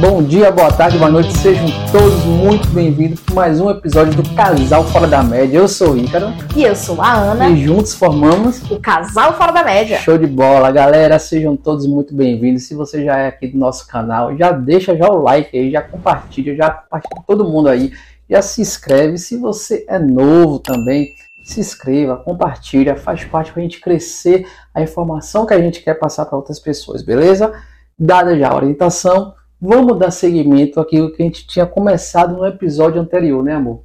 Bom dia, boa tarde, boa noite, sejam todos muito bem-vindos para mais um episódio do Casal Fora da Média. Eu sou o Ícaro. E eu sou a Ana. E juntos formamos o Casal Fora da Média. Show de bola, galera, sejam todos muito bem-vindos. Se você já é aqui do nosso canal, já deixa já o like aí, já compartilha, já compartilha todo mundo aí, já se inscreve. Se você é novo também, se inscreva, compartilha, faz parte para a gente crescer a informação que a gente quer passar para outras pessoas, beleza? Dada já a orientação, vamos dar seguimento àquilo que a gente tinha começado no episódio anterior, né, amor?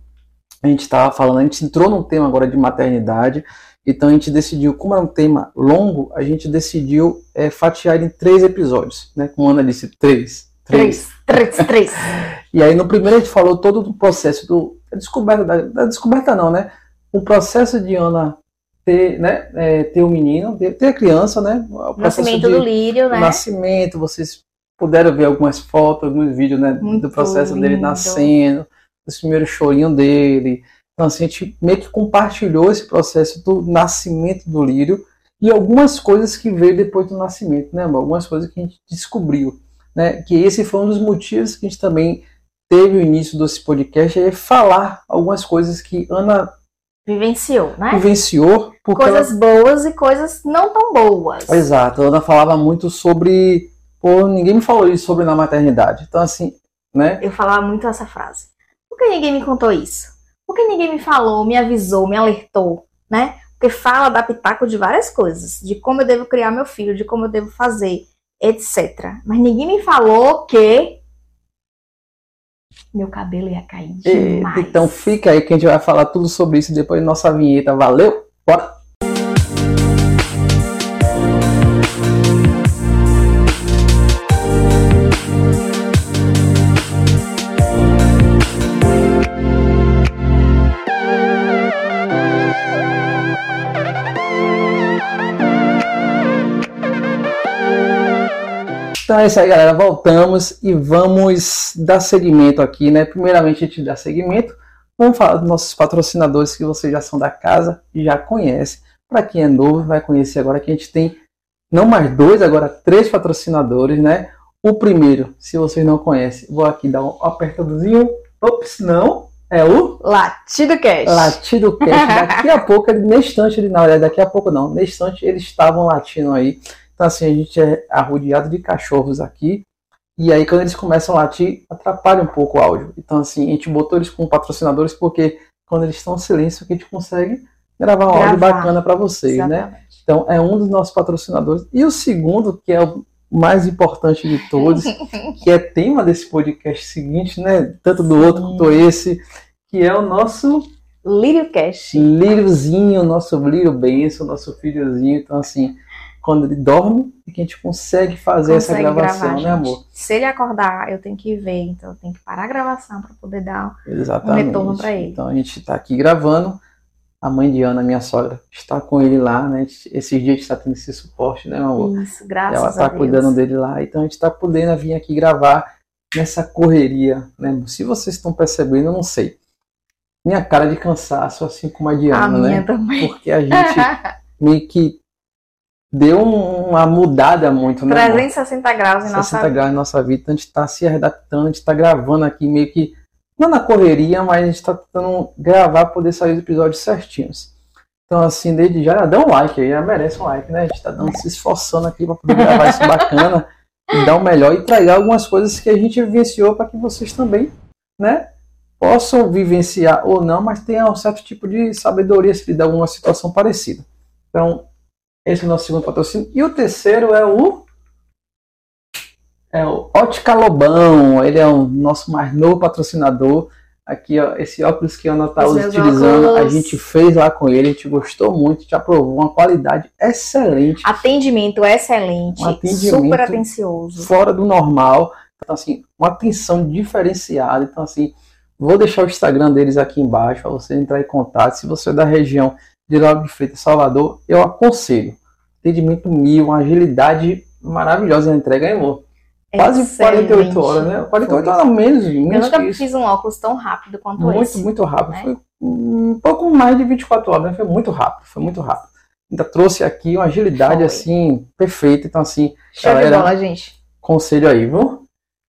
A gente estava falando, a gente entrou num tema agora de maternidade, então a gente decidiu, como é um tema longo, a gente decidiu é, fatiar em três episódios, né? Como a Ana disse, três. Três, três, três. e aí no primeiro a gente falou todo o processo do, da descoberta, da, da descoberta não, né? O processo de Ana ter, né, é, ter o um menino, ter, a criança, né? O nascimento de, do lírio, né? Nascimento, vocês puderam ver algumas fotos, alguns vídeos, né, do processo lindo. dele nascendo, dos primeiros chorinhos dele. Então, assim, a gente meio que compartilhou esse processo do nascimento do lírio e algumas coisas que veio depois do nascimento, né, amor? Algumas coisas que a gente descobriu, né? Que esse foi um dos motivos que a gente também teve o início desse podcast, é falar algumas coisas que Ana vivenciou, né? Vivenciou. Coisas ela... boas e coisas não tão boas. Exato. A Ana falava muito sobre. Ninguém me falou isso sobre na maternidade. Então, assim, né? Eu falava muito essa frase. Por que ninguém me contou isso? Por que ninguém me falou, me avisou, me alertou, né? Porque fala da pitaco de várias coisas, de como eu devo criar meu filho, de como eu devo fazer, etc. Mas ninguém me falou que meu cabelo ia cair demais. então fica aí que a gente vai falar tudo sobre isso depois da nossa vinheta. Valeu? Bora! Então é isso aí, galera. Voltamos e vamos dar seguimento aqui, né? Primeiramente, a gente dá seguimento. Vamos falar dos nossos patrocinadores que vocês já são da casa e já conhecem. Para quem é novo, vai conhecer agora que a gente tem não mais dois, agora três patrocinadores, né? O primeiro, se vocês não conhecem, vou aqui dar um apertadozinho. Ops, não. É o Latido Cash. Latido Cash. Daqui a pouco, nesse instante, na verdade, daqui a pouco não. Nesse instante, eles estavam latindo aí. Então, assim, a gente é arrodeado de cachorros aqui. E aí, quando eles começam a latir, atrapalha um pouco o áudio. Então, assim, a gente botou eles como patrocinadores porque quando eles estão em silêncio, a gente consegue gravar um gravar. áudio bacana para vocês, né? Exatamente. né? Então, é um dos nossos patrocinadores. E o segundo, que é o mais importante de todos, que é tema desse podcast seguinte, né? Tanto do Sim. outro quanto esse, que é o nosso Lírio Cash. Líriozinho, nosso Lírio Benção, nosso filhozinho. Então, assim, quando ele dorme e que a gente consegue fazer consegue essa gravação, gravar, né, amor? Se ele acordar, eu tenho que ver, então eu tenho que parar a gravação para poder dar Exatamente. um retorno para ele. Então a gente está aqui gravando. A mãe de Ana, minha sogra, está com ele lá, né? Esses dias a gente está tendo esse suporte, né, amor? Isso, graças Ela está cuidando dele lá, então a gente está podendo vir aqui gravar nessa correria, né? Se vocês estão percebendo, eu não sei. Minha cara de cansaço, assim como a Diana, a né? Minha também. Porque a gente meio que deu uma mudada muito, né? 360 graus em 360 nossa vida. graus em nossa vida. Então a gente está se adaptando, a gente está gravando aqui meio que, não na correria, mas a gente está tentando gravar para poder sair os episódios certinhos. Então, assim, desde já, dá um like aí, já merece um like, né? A gente está dando, se esforçando aqui para poder gravar isso bacana e dar o melhor e trazer algumas coisas que a gente vivenciou para que vocês também, né? Possam vivenciar ou não, mas tenham um certo tipo de sabedoria se lhe dá alguma situação parecida. Então, esse é o nosso segundo patrocínio. E o terceiro é o. É o Ótica Lobão. Ele é o nosso mais novo patrocinador. Aqui, ó, esse óculos que a Ana está utilizando, óculos. a gente fez lá com ele, a gente gostou muito, gente aprovou uma qualidade excelente. Atendimento excelente, um atendimento super atencioso. Fora do normal. Então, assim, uma atenção diferenciada. Então, assim, vou deixar o Instagram deles aqui embaixo para você entrar em contato. Se você é da região de Lauro de Freitas, Salvador, eu aconselho. Atendimento mil, uma agilidade maravilhosa na entrega, hein, amor? Quase Excelente. 48 horas, né? 48 horas menos, menos Eu nunca fiz um óculos tão rápido quanto muito, esse. Muito, muito rápido. Né? Foi um pouco mais de 24 horas, né? Foi muito rápido, foi muito rápido. Ainda trouxe aqui uma agilidade, foi. assim, perfeita. Então, assim, Show galera, de bola, gente. Conselho aí, viu?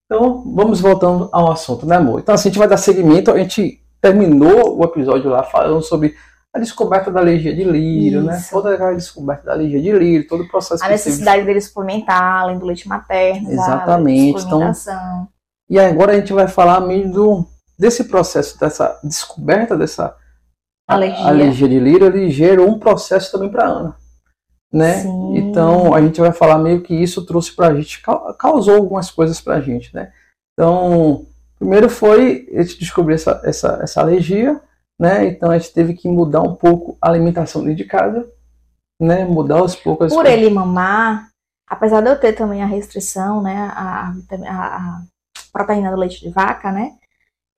Então, vamos voltando ao assunto, né, amor? Então, assim, a gente vai dar seguimento. A gente terminou o episódio lá falando sobre a descoberta da alergia de lírio, né? Toda aquela descoberta da alergia de lírio, todo o processo A necessidade dele suplementar, além do leite materno, Exatamente, da suplementação. E agora a gente vai falar meio do, desse processo, dessa descoberta dessa Alergia. alergia de lírio, ele gerou um processo também para Ana. Né? Sim. Então a gente vai falar meio que isso trouxe pra gente, cau- causou algumas coisas pra gente, né? Então, primeiro foi a gente descobrir essa, essa, essa alergia, né? Então a gente teve que mudar um pouco a alimentação dentro de casa, né? Mudar aos poucos. Por coisas. ele mamar, apesar de eu ter também a restrição, né, a, a- a proteína do leite de vaca, né,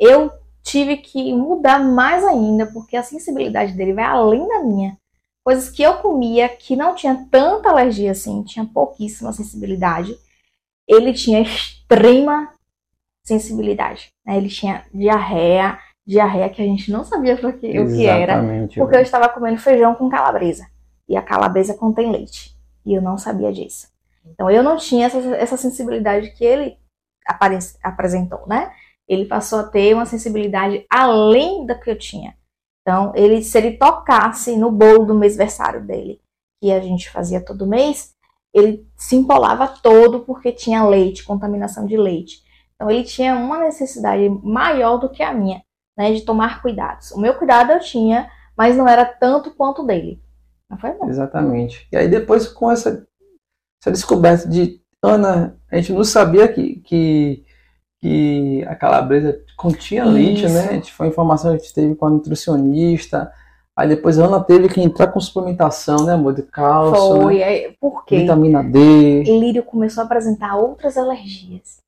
eu tive que mudar mais ainda, porque a sensibilidade dele vai além da minha. Coisas que eu comia que não tinha tanta alergia assim, tinha pouquíssima sensibilidade. Ele tinha extrema sensibilidade, né? Ele tinha diarreia, diarreia que a gente não sabia o que, o que era. Porque eu estava comendo feijão com calabresa. E a calabresa contém leite. E eu não sabia disso. Então eu não tinha essa, essa sensibilidade que ele apare- apresentou, né? Ele passou a ter uma sensibilidade além da que eu tinha. Então, ele, se ele tocasse no bolo do mêsversário dele, que a gente fazia todo mês, ele se empolava todo porque tinha leite, contaminação de leite. Então, ele tinha uma necessidade maior do que a minha, né? De tomar cuidados. O meu cuidado eu tinha, mas não era tanto quanto dele. Não foi bom. Exatamente. E aí depois com essa, essa descoberta de Ana, a gente não sabia que, que, que a calabresa continha leite, Isso. né? Foi informação que a gente teve com a nutricionista. Aí depois a Ana teve que entrar com suplementação, né, amor? De cálcio, Foi. né? Por quê? vitamina D. Lírio começou a apresentar outras alergias,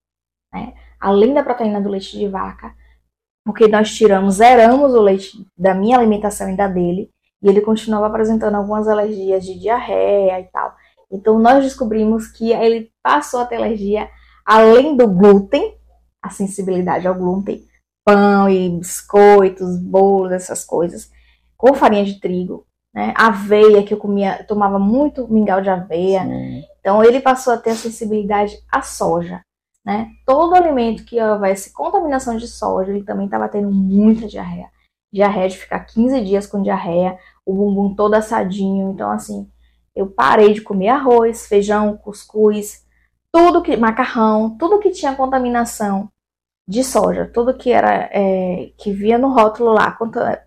né? Além da proteína do leite de vaca, porque nós tiramos, zeramos o leite da minha alimentação e da dele, e ele continuava apresentando algumas alergias de diarreia e tal. Então nós descobrimos que ele passou a ter alergia além do glúten, a sensibilidade ao glúten, pão e biscoitos, bolos, essas coisas, com farinha de trigo, né? Aveia que eu comia, tomava muito mingau de aveia. Sim. Então ele passou a ter a sensibilidade à soja, né? Todo alimento que houvesse contaminação de soja, ele também estava tendo muita diarreia. Diarreia de ficar 15 dias com diarreia, o bumbum todo assadinho. Então, assim, eu parei de comer arroz, feijão, cuscuz, tudo que. macarrão, tudo que tinha contaminação de soja, tudo que era é, que via no rótulo lá,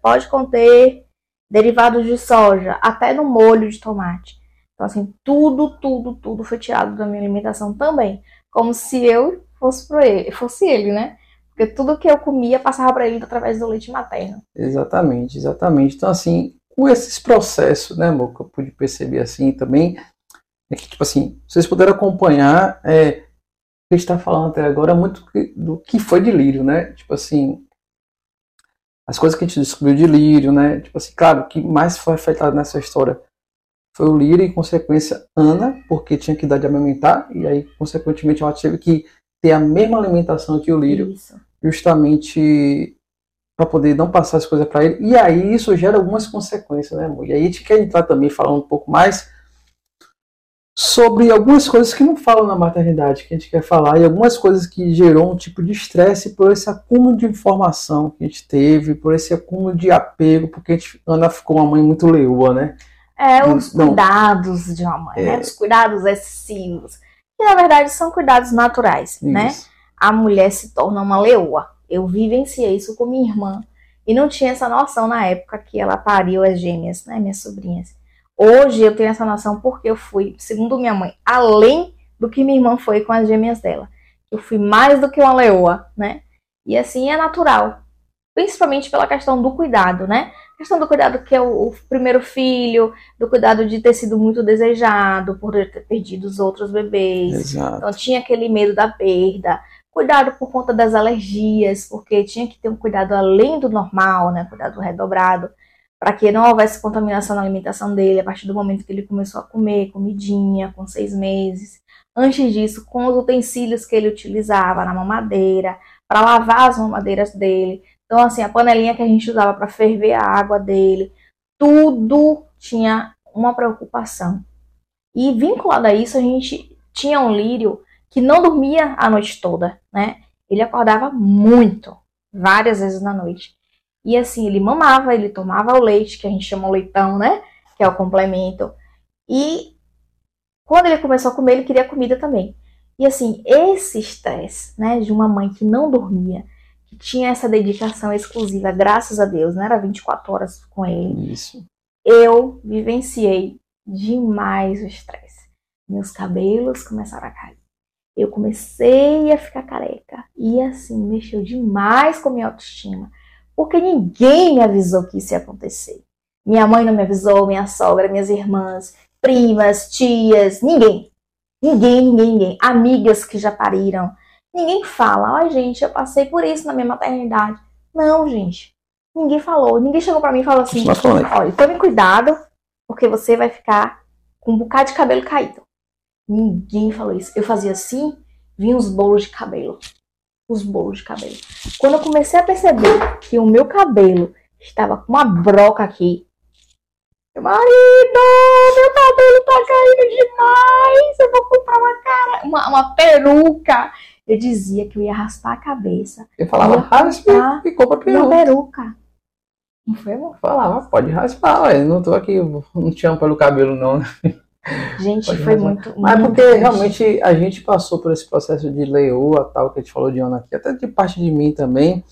pode conter derivados de soja, até no molho de tomate. Então, assim, tudo, tudo, tudo foi tirado da minha alimentação também. Como se eu fosse, ele, fosse ele, né? Porque tudo que eu comia passava para ele através do leite materno. Exatamente, exatamente. Então, assim, com esses processos, né, amor, que eu pude perceber assim também, é que, tipo assim, vocês puderam acompanhar, é, o que está falando até agora, muito do que foi de lírio, né? Tipo assim, as coisas que a gente descobriu de lírio, né? Tipo assim, claro, o que mais foi afetado nessa história foi o lírio e, em consequência, Ana, porque tinha que dar de amamentar, e aí, consequentemente, ela teve que ter a mesma alimentação que o lírio Isso. justamente para poder não passar as coisas para ele. E aí isso gera algumas consequências, né, amor? E aí a gente quer entrar também falando um pouco mais sobre algumas coisas que não falam na maternidade, que a gente quer falar, e algumas coisas que gerou um tipo de estresse por esse acúmulo de informação que a gente teve, por esse acúmulo de apego, porque a gente, Ana ficou uma mãe muito leoa, né? É, os Não. cuidados de uma mãe, né? É. Os cuidados excessivos. Que na verdade são cuidados naturais, né? Isso. A mulher se torna uma leoa. Eu vivenciei isso com minha irmã. E não tinha essa noção na época que ela pariu as gêmeas, né? Minhas sobrinhas. Hoje eu tenho essa noção porque eu fui, segundo minha mãe, além do que minha irmã foi com as gêmeas dela. Eu fui mais do que uma leoa, né? E assim é natural. Principalmente pela questão do cuidado, né? A questão do cuidado que é o, o primeiro filho, do cuidado de ter sido muito desejado, por ter perdido os outros bebês. Exato. Então tinha aquele medo da perda, cuidado por conta das alergias, porque tinha que ter um cuidado além do normal, né? Cuidado redobrado, para que não houvesse contaminação na alimentação dele a partir do momento que ele começou a comer comidinha com seis meses. Antes disso, com os utensílios que ele utilizava na mamadeira, para lavar as mamadeiras dele. Então, assim, a panelinha que a gente usava para ferver a água dele, tudo tinha uma preocupação. E vinculado a isso, a gente tinha um lírio que não dormia a noite toda, né? Ele acordava muito, várias vezes na noite. E assim, ele mamava, ele tomava o leite, que a gente chama o leitão, né? Que é o complemento. E quando ele começou a comer, ele queria comida também. E assim, esse estresse, né, de uma mãe que não dormia, tinha essa dedicação exclusiva, graças a Deus, não era 24 horas com ele. Isso. Eu vivenciei demais o estresse. Meus cabelos começaram a cair. Eu comecei a ficar careca. E assim, mexeu demais com minha autoestima. Porque ninguém me avisou que isso ia acontecer. Minha mãe não me avisou, minha sogra, minhas irmãs, primas, tias, ninguém. Ninguém, ninguém, ninguém. Amigas que já pariram. Ninguém fala, ai gente, eu passei por isso na minha maternidade. Não, gente. Ninguém falou. Ninguém chegou para mim e falou assim: olha, tome cuidado, porque você vai ficar com um bocado de cabelo caído. Ninguém falou isso. Eu fazia assim, vinha os bolos de cabelo. Os bolos de cabelo. Quando eu comecei a perceber que o meu cabelo estava com uma broca aqui, meu marido, meu cabelo tá caindo demais. Eu vou comprar uma cara, uma, uma peruca. Eu dizia que eu ia raspar a cabeça. Eu falava, raspa e compra peruca. Uma peruca. Não foi, amor? Falava, pode raspar, ué. Não tô aqui, não tinha pelo cabelo, não. Gente, pode foi raspar. muito. Mas muito porque triste. realmente a gente passou por esse processo de leoa, tal, que a gente falou de Ana aqui, até de parte de mim também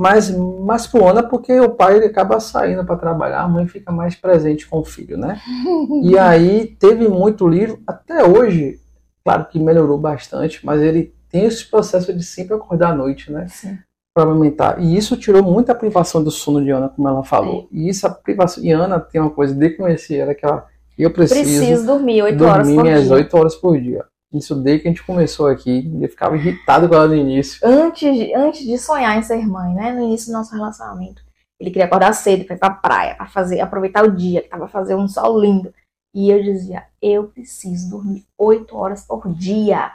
mas mais pro Ana porque o pai ele acaba saindo para trabalhar, a mãe fica mais presente com o filho, né? e aí teve muito livro, até hoje, claro que melhorou bastante, mas ele tem esse processo de sempre acordar à noite, né? Sim. Para aumentar. E isso tirou muita privação do sono de Ana, como ela falou. É. E isso, a privação. E Ana tem uma coisa, de conhecer ela, que ela. Eu preciso, preciso dormir 8 horas por dia. Dormir 8 horas por dia. Isso desde que a gente começou aqui, eu ficava irritado com ela no início. Antes de, antes de sonhar em ser mãe, né? No início do nosso relacionamento. Ele queria acordar cedo para ir pra praia, para fazer, aproveitar o dia, que tava fazendo um sol lindo. E eu dizia, eu preciso dormir oito horas por dia.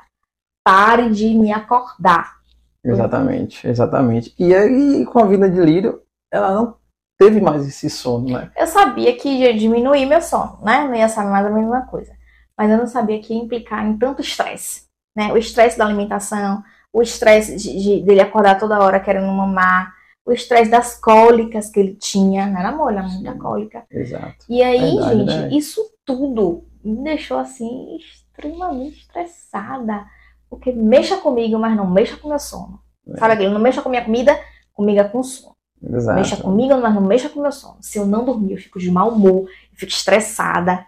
Pare de me acordar. Exatamente, exatamente. E aí, com a vida de Lírio, ela não teve mais esse sono, né? Eu sabia que ia diminuir meu sono, né? Não ia ser mais a mesma coisa mas eu não sabia que ia implicar em tanto estresse, né? O estresse da alimentação, o estresse de, de, dele acordar toda hora querendo mamar, o estresse das cólicas que ele tinha, não era molha, muita cólica. Exato. E aí, Verdade, gente, né? isso tudo me deixou assim extremamente estressada, porque mexa comigo, mas não mexa com meu sono. É. Sabe aquele, não mexa com minha comida, comigo é com sono. Exato. Mexa comigo, mas não mexa com meu sono. Se eu não dormir, eu fico de mau humor, eu fico estressada,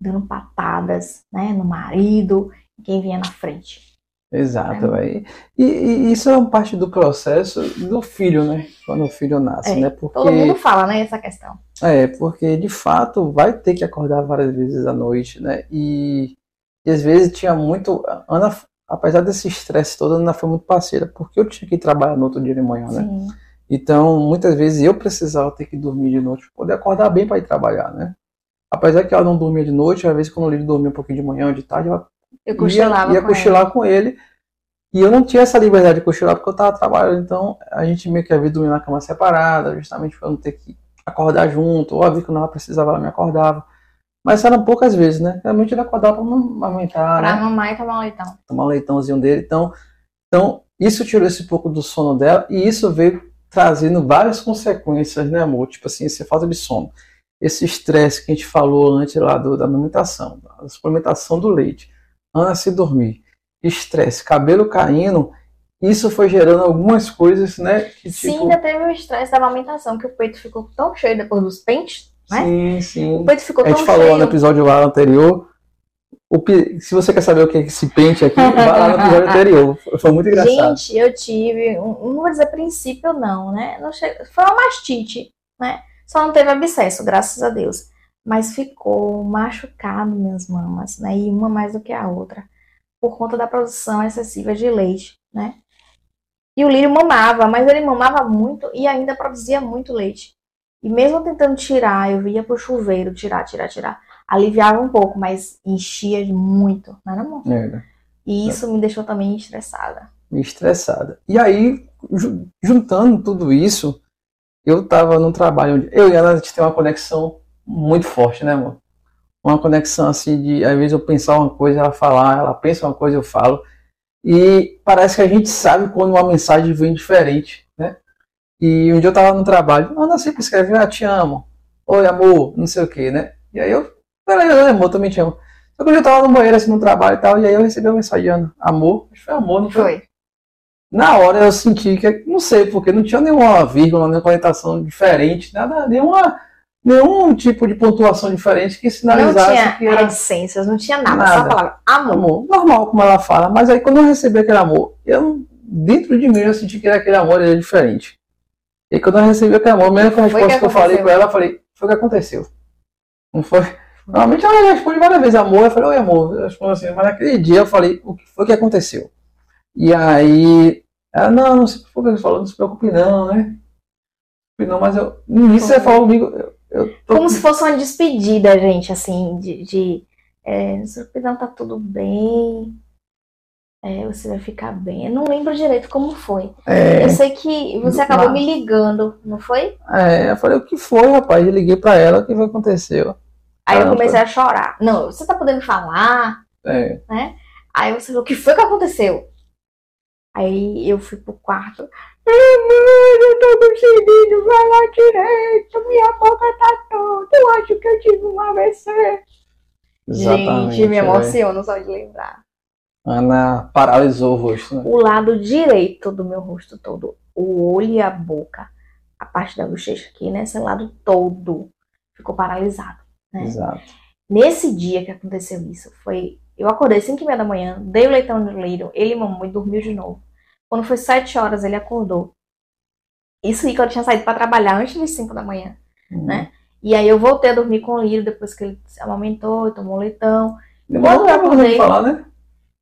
dando patadas né, no marido, quem vinha na frente. Exato, é. e, e, isso é uma parte do processo do filho, né? Quando o filho nasce, é, né? Porque, todo mundo fala, né, essa questão. É, porque de fato vai ter que acordar várias vezes à noite, né? E, e às vezes tinha muito. Ana, apesar desse estresse todo, a Ana foi muito parceira, porque eu tinha que trabalhar no outro dia de manhã, né? Sim. Então, muitas vezes eu precisava ter que dormir de noite para poder acordar bem para ir trabalhar, né? Apesar que ela não dormia de noite, às vezes quando Lírio dormia um pouquinho de manhã ou de tarde, ela eu cochilava ia, ia com cochilar ele. com ele. E eu não tinha essa liberdade de cochilar porque eu estava trabalhando, então a gente meio que havia dormir na cama separada, justamente para não ter que acordar junto. Óbvio que quando ela precisava, ela me acordava. Mas eram poucas vezes, né? Realmente ele acordava para. Pra né? mamar e tomar um leitão. Tomar um leitãozinho dele. Então, então, isso tirou esse pouco do sono dela e isso veio trazendo várias consequências, né, amor? Tipo assim, essa falta de sono esse estresse que a gente falou antes lá do, da amamentação, da suplementação do leite, Ana se dormir, estresse, cabelo caindo, isso foi gerando algumas coisas, né? Que, sim, tipo... ainda teve o estresse da amamentação, que o peito ficou tão cheio depois dos pentes, né? Sim, sim. O peito ficou a gente tão falou cheio. no episódio lá anterior. O, se você quer saber o que é esse pente aqui, vai lá no episódio anterior. Foi muito engraçado. Gente, eu tive, um, não vou dizer princípio não, né? Não che... Foi uma mastite, né? Só não teve abscesso, graças a Deus. Mas ficou machucado minhas mamas, né? E uma mais do que a outra. Por conta da produção excessiva de leite, né? E o lírio mamava, mas ele mamava muito e ainda produzia muito leite. E mesmo tentando tirar, eu via pro chuveiro, tirar, tirar, tirar. Aliviava um pouco, mas enchia muito, não era bom? É. E isso me deixou também estressada. Estressada. E aí, juntando tudo isso, eu tava num trabalho onde eu e ela a gente tem uma conexão muito forte, né, amor? Uma conexão assim de, às vezes eu pensar uma coisa, ela falar, ela pensa uma coisa, eu falo. E parece que a gente sabe quando uma mensagem vem diferente? E um dia eu tava no trabalho, Ana sempre escreve, ah, te amo. Oi, amor, não sei o que, né? E aí eu, falei, amor, também te amo. Só que eu tava no banheiro, assim, no trabalho e tal, e aí eu recebi uma mensagem, Ana, amor, acho que foi amor, não foi? Foi. Na hora eu senti que, não sei, porque não tinha nenhuma vírgula, nenhuma conectação diferente, nada, nenhuma, nenhum tipo de pontuação diferente que sinalizasse não tinha que era essências, não tinha nada, Nada. só a palavra amor. amor. Normal, como ela fala, mas aí quando eu recebi aquele amor, eu, dentro de mim, eu senti que era aquele amor era diferente. E quando eu recebi aquele amor, a mesma resposta que eu falei com ela, eu falei, foi o que aconteceu. Não foi? Normalmente ela responde várias vezes amor, eu falei, oi amor, eu respondo assim, mas naquele dia eu falei, o que foi que aconteceu? E aí, ela, não, não se preocupe, ele falou, não se preocupe não, né? Não, mas eu, no início você falou comigo, eu, eu tô Como se fosse uma despedida, gente, assim, de. de é, não tá tudo bem. É, você vai ficar bem. Eu não lembro direito como foi. é, Eu sei que você acabou me ligando, não foi? é, eu falei, o que foi, rapaz? Eu liguei pra ela, o que foi aconteceu? Aí eu comecei a chorar. Não, você tá podendo falar? É, Aí você falou, o que foi que aconteceu? Aí eu fui pro quarto. Ai, mãe, eu tô conseguindo falar direito. Minha boca tá toda. Eu acho que eu tive um AVC. exatamente. Gente, me é. emociono só de lembrar. Ana paralisou o rosto, né? O lado direito do meu rosto todo. O olho e a boca. A parte da bochecha aqui, né? Esse lado todo ficou paralisado. né? Exato. Nesse dia que aconteceu isso, foi. Eu acordei 5 e meia da manhã, dei o leitão no Liro, ele mamou e dormiu de novo. Quando foi 7 horas, ele acordou. Isso aí que eu tinha saído pra trabalhar antes das 5 da manhã. Né? E aí eu voltei a dormir com o Liro depois que ele se amamentou, tomou o leitão. Demorou pra acordei- falar, né?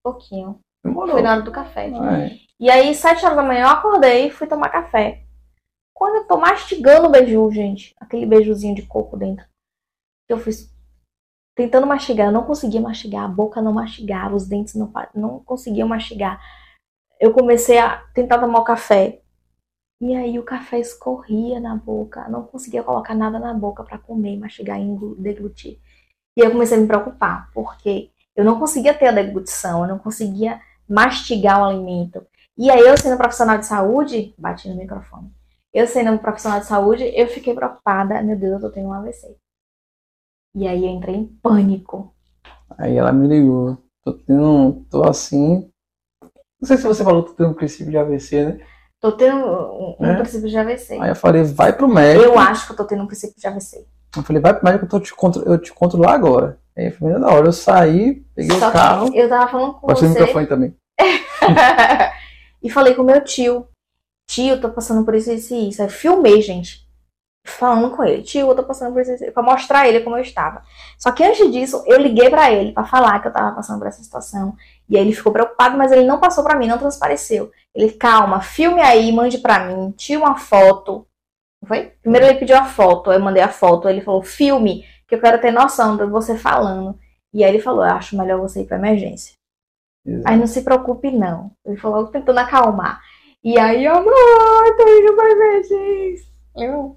Pouquinho. Demorou. Foi na hora do café. É. E aí, 7 horas da manhã, eu acordei e fui tomar café. Quando eu tô mastigando o beiju, gente, aquele beijuzinho de coco dentro, que eu fiz tentando mastigar, eu não conseguia mastigar, a boca não mastigava, os dentes não, não conseguiam mastigar. Eu comecei a tentar tomar o café. E aí o café escorria na boca, não conseguia colocar nada na boca pra comer, mastigar e deglutir. E eu comecei a me preocupar, porque eu não conseguia ter a deglutição, eu não conseguia mastigar o alimento. E aí, eu sendo profissional de saúde, bati no microfone. Eu sendo profissional de saúde, eu fiquei preocupada. Meu Deus, eu tô tendo um AVC. E aí eu entrei em pânico. Aí ela me ligou. Tô tendo. Tô assim. Não sei se você falou que tô tendo um princípio de AVC, né? Tô tendo um, um É? princípio de AVC. Aí eu falei, vai pro médico. Eu acho que eu tô tendo um princípio de AVC. Eu falei, vai pro médico, eu, tô te contro... eu te controlo lá agora. Aí foi da hora. Eu saí, peguei Só o carro. eu tava falando com Passei o você. microfone também. e falei com meu tio. Tio, tô passando por isso, isso e isso. Aí filmei, gente. Falando com ele. Tio, eu tô passando por isso, isso. Pra mostrar ele como eu estava. Só que antes disso, eu liguei pra ele pra falar que eu tava passando por essa situação. E aí ele ficou preocupado, mas ele não passou pra mim, não transpareceu. Ele, calma, filme aí, mande pra mim, tira uma foto. Não foi? Primeiro ele pediu a foto, eu mandei a foto. Ele falou, filme, que eu quero ter noção de você falando. E aí ele falou, eu acho melhor você ir pra emergência. Exato. Aí não se preocupe, não. Ele falou tentando acalmar. E aí, amor, tô indo pra emergência. Eu,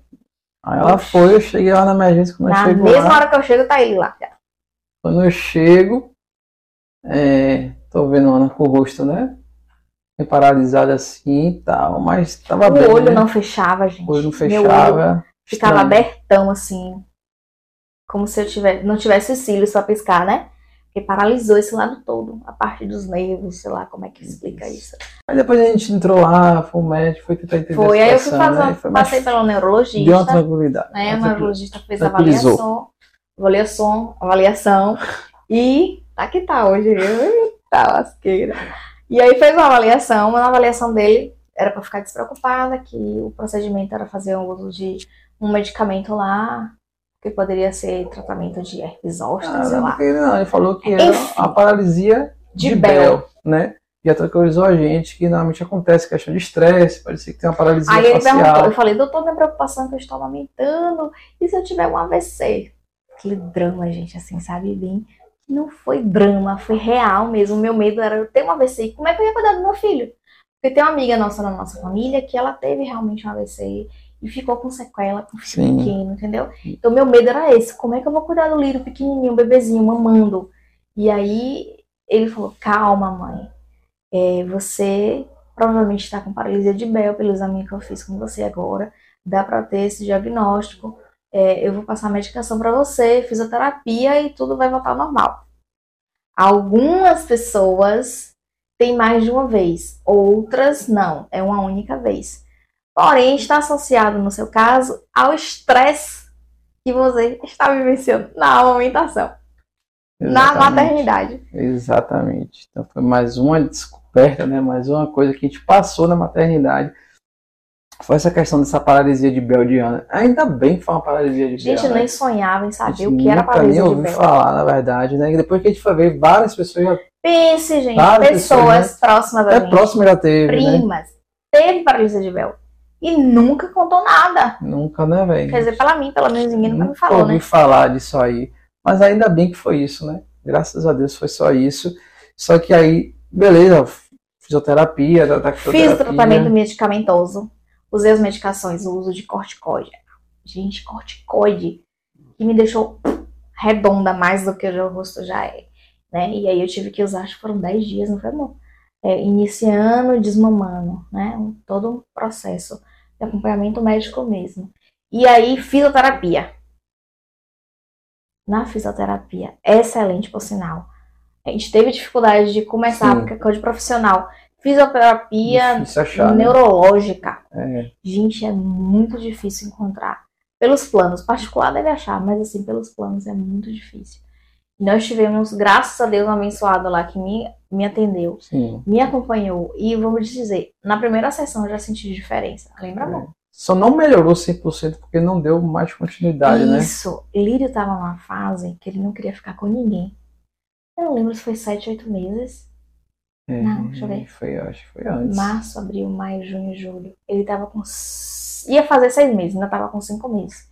Aí ela foi, eu cheguei lá na emergência. Quando eu na chego mesma lá, hora que eu chego, tá ele lá. quando eu chego, é, tô vendo Ana com o rosto, né? Paralisada assim e tal, mas tava O bem. olho né? não fechava, gente. O olho não Meu olho fechava. ficava estranho. abertão, assim. Como se eu tivesse, não tivesse os cílios pra piscar, né? Porque paralisou esse lado todo. A parte dos nervos, sei lá como é que explica isso. Aí depois a gente entrou lá, foi o médico, foi tentar entender Foi, aí eu fui fazer, né? Foi passei pelo Deu uma neurologista. tranquilidade. né? O neurologista fez avaliação, avaliação, avaliação e tá que tá hoje, tá lasqueira. E aí fez uma avaliação, mas na avaliação dele era pra ficar despreocupada, que o procedimento era fazer o uso de um medicamento lá, que poderia ser tratamento de herpes zoster, Ah, sei lá. ele não, ele falou que era Enfim. a paralisia de, De Bell, Bell. né? E tranquilizou a gente que normalmente acontece questão de estresse, parecia que tem uma paralisia Aí ele facial. perguntou, eu falei, doutor, minha preocupação é que eu estou amamentando, e se eu tiver um AVC? Aquele drama, gente, assim, sabe, bem. Não foi drama, foi real mesmo. O meu medo era eu ter um AVC. E como é que eu ia cuidar do meu filho? Porque tem uma amiga nossa na nossa família que ela teve realmente um AVC e ficou com sequela, com filho pequeno, entendeu? Então meu medo era esse. Como é que eu vou cuidar do Liro pequenininho, bebezinho, mamando? E aí ele falou, calma, mãe. É, você provavelmente está com paralisia de Bell pelo exame que eu fiz com você agora. Dá para ter esse diagnóstico. É, eu vou passar medicação para você, fisioterapia e tudo vai voltar ao normal. Algumas pessoas têm mais de uma vez, outras não, é uma única vez. Porém, está associado, no seu caso, ao estresse que você está vivenciando na amamentação, na maternidade. Exatamente. Então, foi mais uma descoberta, né? mais uma coisa que a gente passou na maternidade foi essa questão dessa paralisia de Bell de Ana. Ainda bem que foi uma paralisia de Bell. Gente, né? nem sonhava em saber o que era paralisia nem de Bell. falar, na verdade, né? E depois que a gente foi ver, várias pessoas já. Pense, gente, pessoas, pessoas né? próximas a é gente. próxima já teve. Né? Primas. Né? Teve paralisia de Bell. E nunca contou nada. Nunca, né, velho? Quer dizer, pela mim, pelo menos ninguém nunca me falou, ouvi né? falar disso aí. Mas ainda bem que foi isso, né? Graças a Deus foi só isso. Só que aí, beleza, fisioterapia, da, Fiz tratamento medicamentoso usei as medicações, o uso de corticoide. Gente, corticoide, que me deixou redonda mais do que o meu rosto já é. Né? E aí eu tive que usar, acho que foram 10 dias, não foi bom? É, iniciando e desmamando, né? Todo um processo de acompanhamento médico mesmo. E aí, fisioterapia. Na fisioterapia, excelente por sinal. A gente teve dificuldade de começar, Sim. porque é coisa de profissional. Fisioterapia achar, né? neurológica. Né? É. Gente, é muito difícil encontrar. Pelos planos, particular deve achar, mas assim, pelos planos é muito difícil. Nós tivemos, graças a Deus, um abençoado lá que me, me atendeu, Sim. me acompanhou. E te dizer, na primeira sessão eu já senti diferença. Lembra? É. Só não melhorou 100% porque não deu mais continuidade, Isso. né? Isso. Lírio tava numa fase que ele não queria ficar com ninguém. Eu não lembro se foi 7, 8 meses. É, não, deixa eu ver. Foi, acho que foi antes. Março, abril, maio, junho, julho. Ele tava com. Ia fazer seis meses, ainda tava com cinco meses.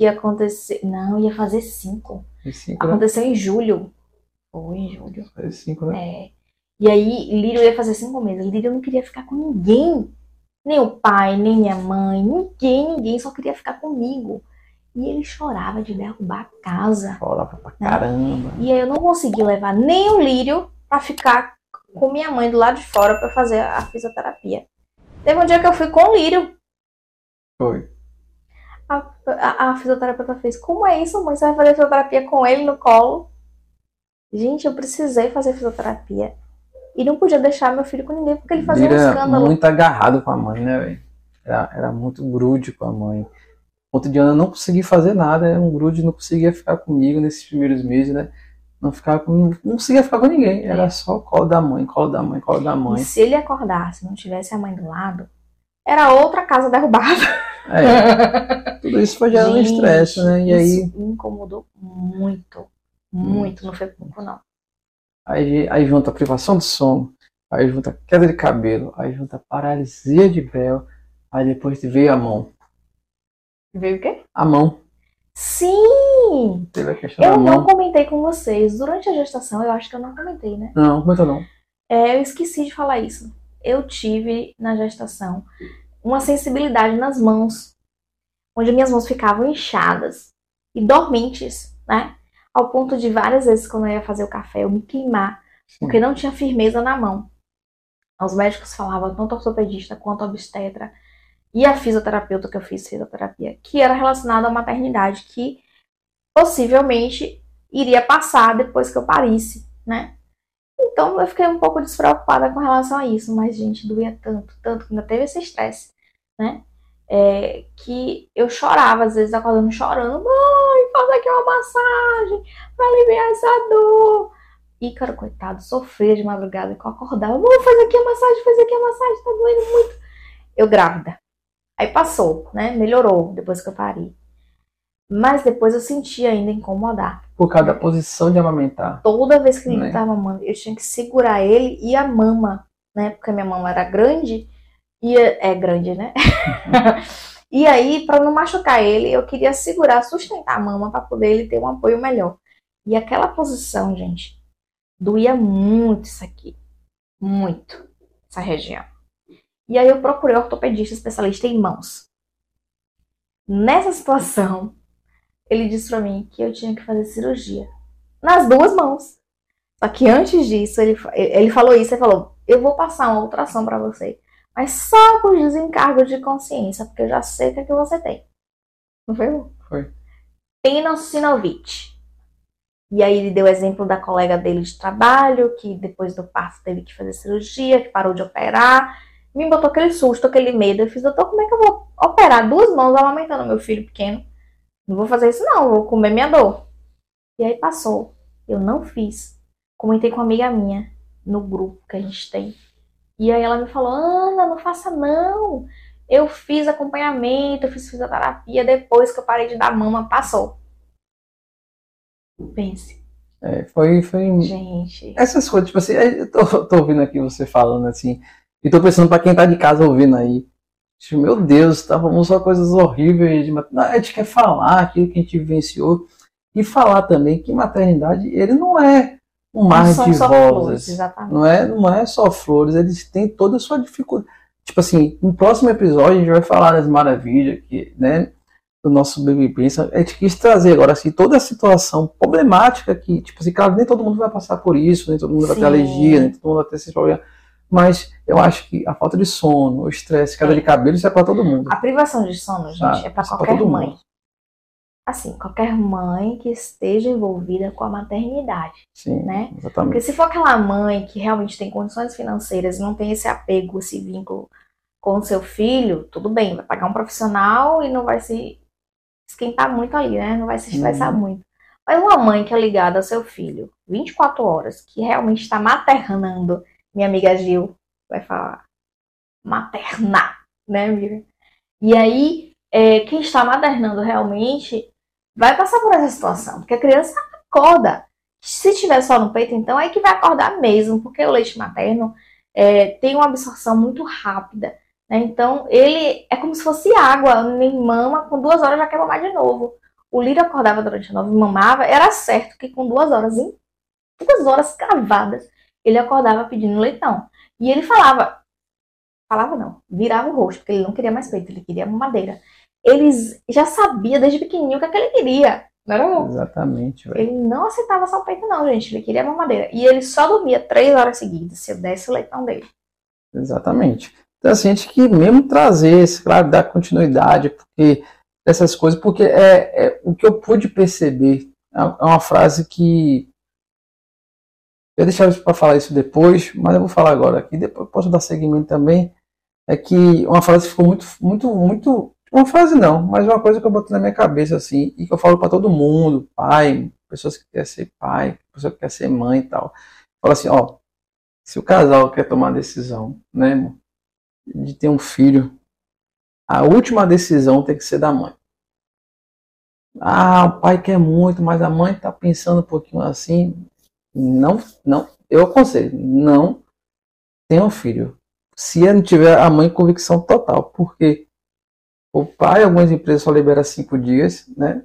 Ia acontecer. Não, ia fazer cinco. Né? Aconteceu né? em julho. Foi em julho. Fazer cinco, né? É. E aí, Lírio ia fazer cinco meses. Lírio não queria ficar com ninguém. Nem o pai, nem minha mãe, ninguém, ninguém só queria ficar comigo. E ele chorava de derrubar a casa. Chorava pra caramba. E aí eu não consegui levar nem o Lírio pra ficar com minha mãe do lado de fora para fazer a fisioterapia. Teve um dia que eu fui com o Lírio. Foi. A, a, a, fisioterapeuta fez: Como é isso, mãe? Você vai fazer fisioterapia com ele no colo? Gente, eu precisei fazer fisioterapia. E não podia deixar meu filho com ninguém porque ele fazia Lírio um escândalo. muito agarrado com a mãe, né, velho? Era, era muito grude com a mãe. Ponto de Ana não conseguia fazer nada, era um grude, não conseguia ficar comigo nesses primeiros meses, né? Não ficava com, não conseguia ficar com ninguém. Era é. só colo da mãe, colo da mãe, colo da mãe. E se ele acordasse não tivesse a mãe do lado, era outra casa derrubada. É. Tudo isso foi gerando estresse, né? E aí. me incomodou muito. Muito, não foi pouco, não. Aí, aí junta a privação de sono, aí junta queda de cabelo, aí junta paralisia de Bell, aí depois veio a mão. Veio o quê? A mão. Sim! Teve a questão eu da não mão. comentei com vocês. Durante a gestação, eu acho que eu não comentei, né? Não, comentou não. É, eu esqueci de falar isso. Eu tive, na gestação, uma sensibilidade nas mãos, onde minhas mãos ficavam inchadas e dormentes, né? Ao ponto de várias vezes, quando eu ia fazer o café, eu me queimar, Sim. porque não tinha firmeza na mão. Os médicos falavam, tanto ortopedista quanto obstetra, e a fisioterapeuta que eu fiz fisioterapia, que era relacionada à maternidade, que possivelmente iria passar depois que eu parisse, né? Então eu fiquei um pouco despreocupada com relação a isso, mas gente, doía tanto, tanto, ainda teve esse estresse, né? É, que eu chorava, às vezes acordando chorando, mãe, faz aqui uma massagem pra aliviar essa dor. Ícaro, coitado, sofria de madrugada, que eu acordava, mãe, faz aqui a massagem, faz aqui a massagem, tá doendo muito. Eu grávida, Aí passou, né? Melhorou depois que eu parei. Mas depois eu senti ainda incomodar. Por causa da posição de amamentar. Toda vez que ele né? estava mamando, eu tinha que segurar ele e a mama, né? Porque a minha mama era grande e é, é grande, né? e aí, para não machucar ele, eu queria segurar, sustentar a mama para poder ele ter um apoio melhor. E aquela posição, gente, doía muito isso aqui. Muito. Essa região. E aí eu procurei um ortopedista especialista em mãos. Nessa situação, ele disse para mim que eu tinha que fazer cirurgia nas duas mãos. Só que antes disso, ele, ele falou isso, ele falou, eu vou passar uma ultrassom para você, mas só por desencargo de consciência, porque eu já sei o que, é que você tem. Não foi? Foi. Sinovite. E aí ele deu o exemplo da colega dele de trabalho, que depois do parto teve que fazer cirurgia, que parou de operar. Me botou aquele susto, aquele medo. Eu fiz, doutor, como é que eu vou operar duas mãos amamentando meu filho pequeno? Não vou fazer isso não, vou comer minha dor. E aí passou. Eu não fiz. Comentei com uma amiga minha no grupo que a gente tem. E aí ela me falou, Ana, não faça não. Eu fiz acompanhamento, eu fiz fisioterapia, depois que eu parei de dar mama, passou. Pense. É, foi, foi. Gente. Essas coisas, tipo assim, eu tô, tô ouvindo aqui você falando assim, e tô pensando pra quem tá de casa ouvindo aí. Tipo, meu Deus, estavam só coisas horríveis. De... Não, a gente quer falar aquilo que a gente vivenciou. E falar também que maternidade, ele não é um mar Não de rosas. flores. Não é, não é só flores, eles têm toda a sua dificuldade. Tipo assim, no próximo episódio a gente vai falar das maravilhas que, né, do nosso Baby Prince. A gente quis trazer agora assim toda a situação problemática que, tipo assim, claro, nem todo mundo vai passar por isso, nem todo mundo vai ter Sim. alergia, nem todo mundo vai ter esses problemas. Mas eu acho que a falta de sono, o estresse, queda de cabelo, isso é pra todo mundo. A privação de sono, gente, Ah, é para é pra qualquer todo mãe. mundo. Assim, qualquer mãe que esteja envolvida com a maternidade, Sim, né? exatamente. Porque se for aquela mãe que realmente tem condições financeiras e não tem esse apego, esse vínculo com o seu filho, tudo bem, vai pagar um profissional e não vai se esquentar muito ali, né? Não vai se estressar Uhum. muito. Mas uma mãe que é ligada ao seu filho 24 horas, que realmente está maternando, minha amiga Gil vai falar maternar, né, amiga? E aí, é, quem está maternando realmente vai passar por essa situação, porque a criança acorda. Se tiver só no peito, então é que vai acordar mesmo, porque o leite materno é, tem uma absorção muito rápida. né? Então, ele é como se fosse água. Nem mama, com duas horas já quer mamar de novo. O Lírio acordava durante a noite e mamava, era certo que com duas horas, em duas horas cravadas, ele acordava pedindo leitão. E ele falava, falava não, virava o rosto, porque ele não queria mais peito, ele queria mamadeira. Ele já sabia desde pequenininho o que, é que ele queria. Não era amor? Exatamente, velho. Ele não aceitava só o peito, não, gente. Ele queria mamadeira. E ele só dormia três horas seguidas se eu desse o leitão dele. Exatamente. Então, assim, a gente que mesmo trazer, esse, claro, dar continuidade, porque essas coisas, porque é, é o que eu pude perceber. É uma frase que. Eu deixava para falar isso depois, mas eu vou falar agora aqui, depois posso dar seguimento também. É que uma frase ficou muito, muito, muito. Uma frase não, mas uma coisa que eu botei na minha cabeça, assim, e que eu falo para todo mundo, pai, pessoas que querem ser pai, pessoas que querem ser mãe e tal. Fala assim, ó, se o casal quer tomar a decisão, né, de ter um filho, a última decisão tem que ser da mãe. Ah, o pai quer muito, mas a mãe tá pensando um pouquinho assim. Não, não, eu aconselho, não tenha um filho. Se não tiver a mãe convicção total, porque o pai, algumas empresas só libera cinco dias, né?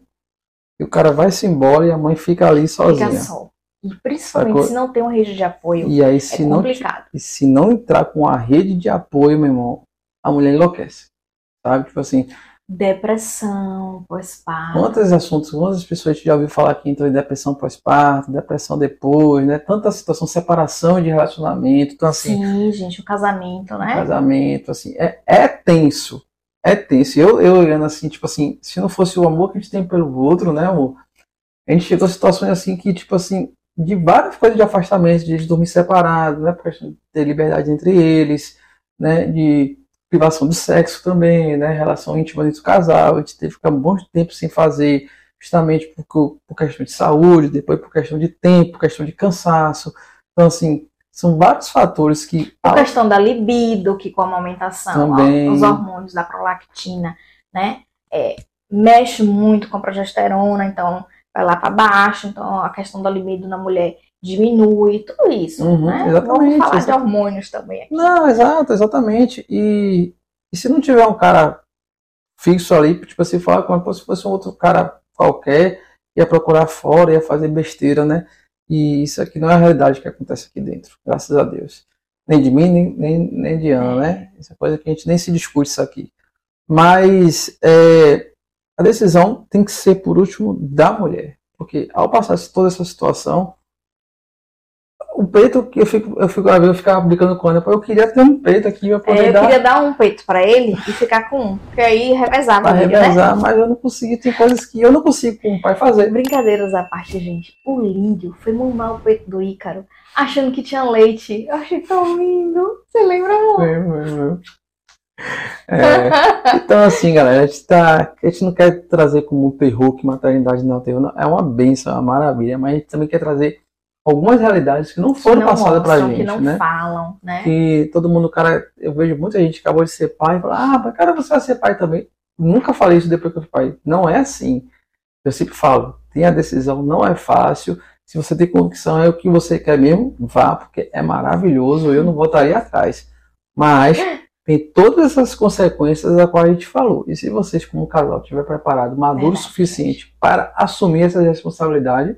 E o cara vai-se embora e a mãe fica ali sozinha. Fica só. E principalmente Sacou? se não tem uma rede de apoio, E aí, é se não, complicado. e se não entrar com a rede de apoio, meu irmão, a mulher enlouquece. Sabe? Tipo assim, Depressão, pós-parto. quantos assuntos, quantas pessoas a gente já ouviu falar que entrou em depressão pós-parto, depressão depois, né? Tanta situação, separação de relacionamento, então assim, Sim, gente, o casamento, né? casamento, assim, é, é tenso. É tenso. Eu, eu olhando assim, tipo assim, se não fosse o amor que a gente tem pelo outro, né, amor? A gente chegou a situações assim que, tipo assim, de várias coisas de afastamento, de dormir separado, né? Pra ter liberdade entre eles, né? De privação de sexo também, né? Relação íntima dentro do casal, a gente teve que ficar um bom tempo sem fazer, justamente por, por questão de saúde, depois por questão de tempo, questão de cansaço. Então, assim, são vários fatores que. A questão da libido, que com a amamentação, Também. os hormônios da prolactina, né? é, mexe muito com a progesterona, então vai lá para baixo, então a questão da libido na mulher diminui, tudo isso, Uhum, né? exatamente, Vamos falar de hormônios também aqui. Não, exato, exatamente. E, e se não tiver um cara fixo ali, tipo assim, falar como se fosse um outro cara qualquer, ia procurar fora, ia fazer besteira, né? E isso aqui não é a realidade que acontece aqui dentro, graças a Deus. Nem de mim, nem, nem, nem de Ana, né? Isso é coisa que a gente nem se discute isso aqui. Mas é, a decisão tem que ser, por último, da mulher. Porque ao passar toda essa situação, o peito que eu fico, eu fico, eu ficava brincando com ela, eu queria ter um peito aqui pra poder É, eu dar. queria dar um peito pra ele e ficar com um, porque aí revezava Pra ele, né? revezar, mas eu não consigo, tem coisas que eu não consigo com o pai fazer. Brincadeiras à parte, gente. O Lírio foi mamar o peito do Ícaro, achando que tinha leite. Eu achei tão lindo. Você lembra, amor? É, então, assim, galera, a gente, tá, a gente não quer trazer como terror que maternidade não é terror, não. é uma benção, é uma maravilha, mas a gente também quer trazer algumas realidades que não foram que não passadas mostram, gente, que não né? falam, né? Que todo mundo, cara, eu vejo muita gente que acabou de ser pai e fala, ah, mas cara, você vai ser pai também. Nunca falei isso depois que eu fui pai. Não é assim. Eu sempre falo, tem a decisão, não é fácil. Se você tem convicção, é o que você quer mesmo, vá, porque é maravilhoso, eu não voltaria atrás. Mas tem todas essas consequências a qual a gente falou. E se vocês, como casal, estiver preparado, maduro o Verdade. suficiente para assumir essa responsabilidade,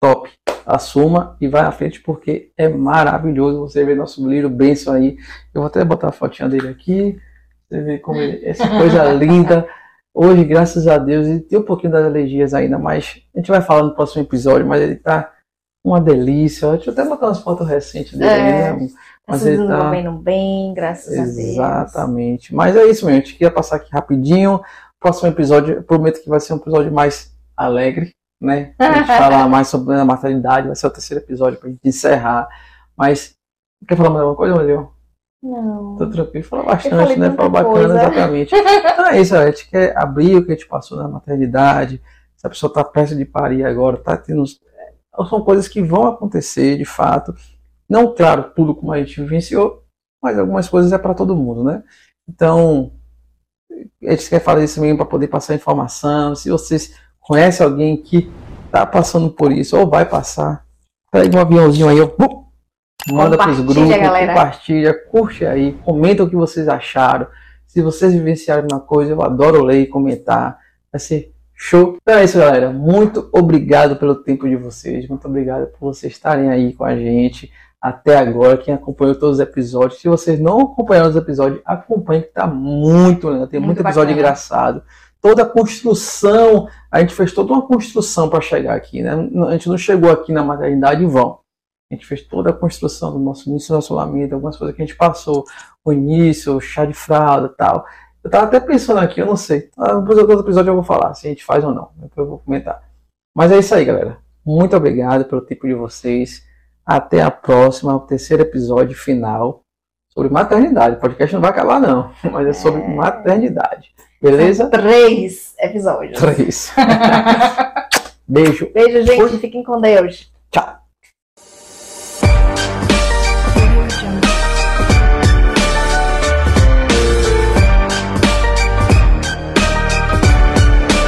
top. Assuma e vai à frente, porque é maravilhoso você ver nosso livro Benção aí. Eu vou até botar a fotinha dele aqui. Você vê como ele, essa coisa linda. Hoje, graças a Deus, ele tem um pouquinho das alergias ainda, mas a gente vai falar no próximo episódio, mas ele tá uma delícia. Deixa eu até botar umas fotos recentes dele É. aí, né? amor? Mas ele tá. vendo bem, graças a Deus. Exatamente. Mas é isso mesmo. A gente queria passar aqui rapidinho. Próximo episódio, prometo que vai ser um episódio mais alegre, né? A gente falar mais sobre a maternidade. Vai ser o terceiro episódio pra gente encerrar. Mas, quer falar mais alguma coisa, Maria? Não. Tô tranquilo. Fala bastante, né? Fala bacana, coisa. exatamente. Então é isso, a gente quer abrir o que a gente passou na maternidade. Se a pessoa tá perto de parir agora, tá tendo. São coisas que vão acontecer, de fato. Não, claro, tudo como a gente vivenciou, mas algumas coisas é para todo mundo, né? Então, a gente quer falar isso mesmo para poder passar informação. Se vocês conhecem alguém que tá passando por isso ou vai passar, pega um aviãozinho aí, ó, bum, manda pros grupos, galera. compartilha, curte aí, comenta o que vocês acharam. Se vocês vivenciaram uma coisa, eu adoro ler e comentar. Vai ser show. Então é isso, galera. Muito obrigado pelo tempo de vocês. Muito obrigado por vocês estarem aí com a gente até agora. Quem acompanhou todos os episódios. Se vocês não acompanharam os episódios, acompanhe que tá muito legal. Tem muito, Muito episódio bacana. engraçado. Toda a construção, a gente fez toda uma construção para chegar aqui, né? A gente não chegou aqui na maternidade em vão. A gente fez toda a construção do nosso início do relacionamento, algumas coisas que a gente passou, o início, o chá de fralda e tal. Eu tava até pensando aqui, eu não sei. Ah, Depois do episódio eu vou falar se a gente faz ou não. Depois eu vou comentar. Mas é isso aí, galera. Muito obrigado pelo tempo de vocês. Até a próxima, o terceiro episódio final sobre maternidade. O podcast não vai acabar, não. Mas é sobre É. maternidade. Beleza? Três episódios. Três. Beijo. Beijo, gente. Fiquem com Deus. Tchau.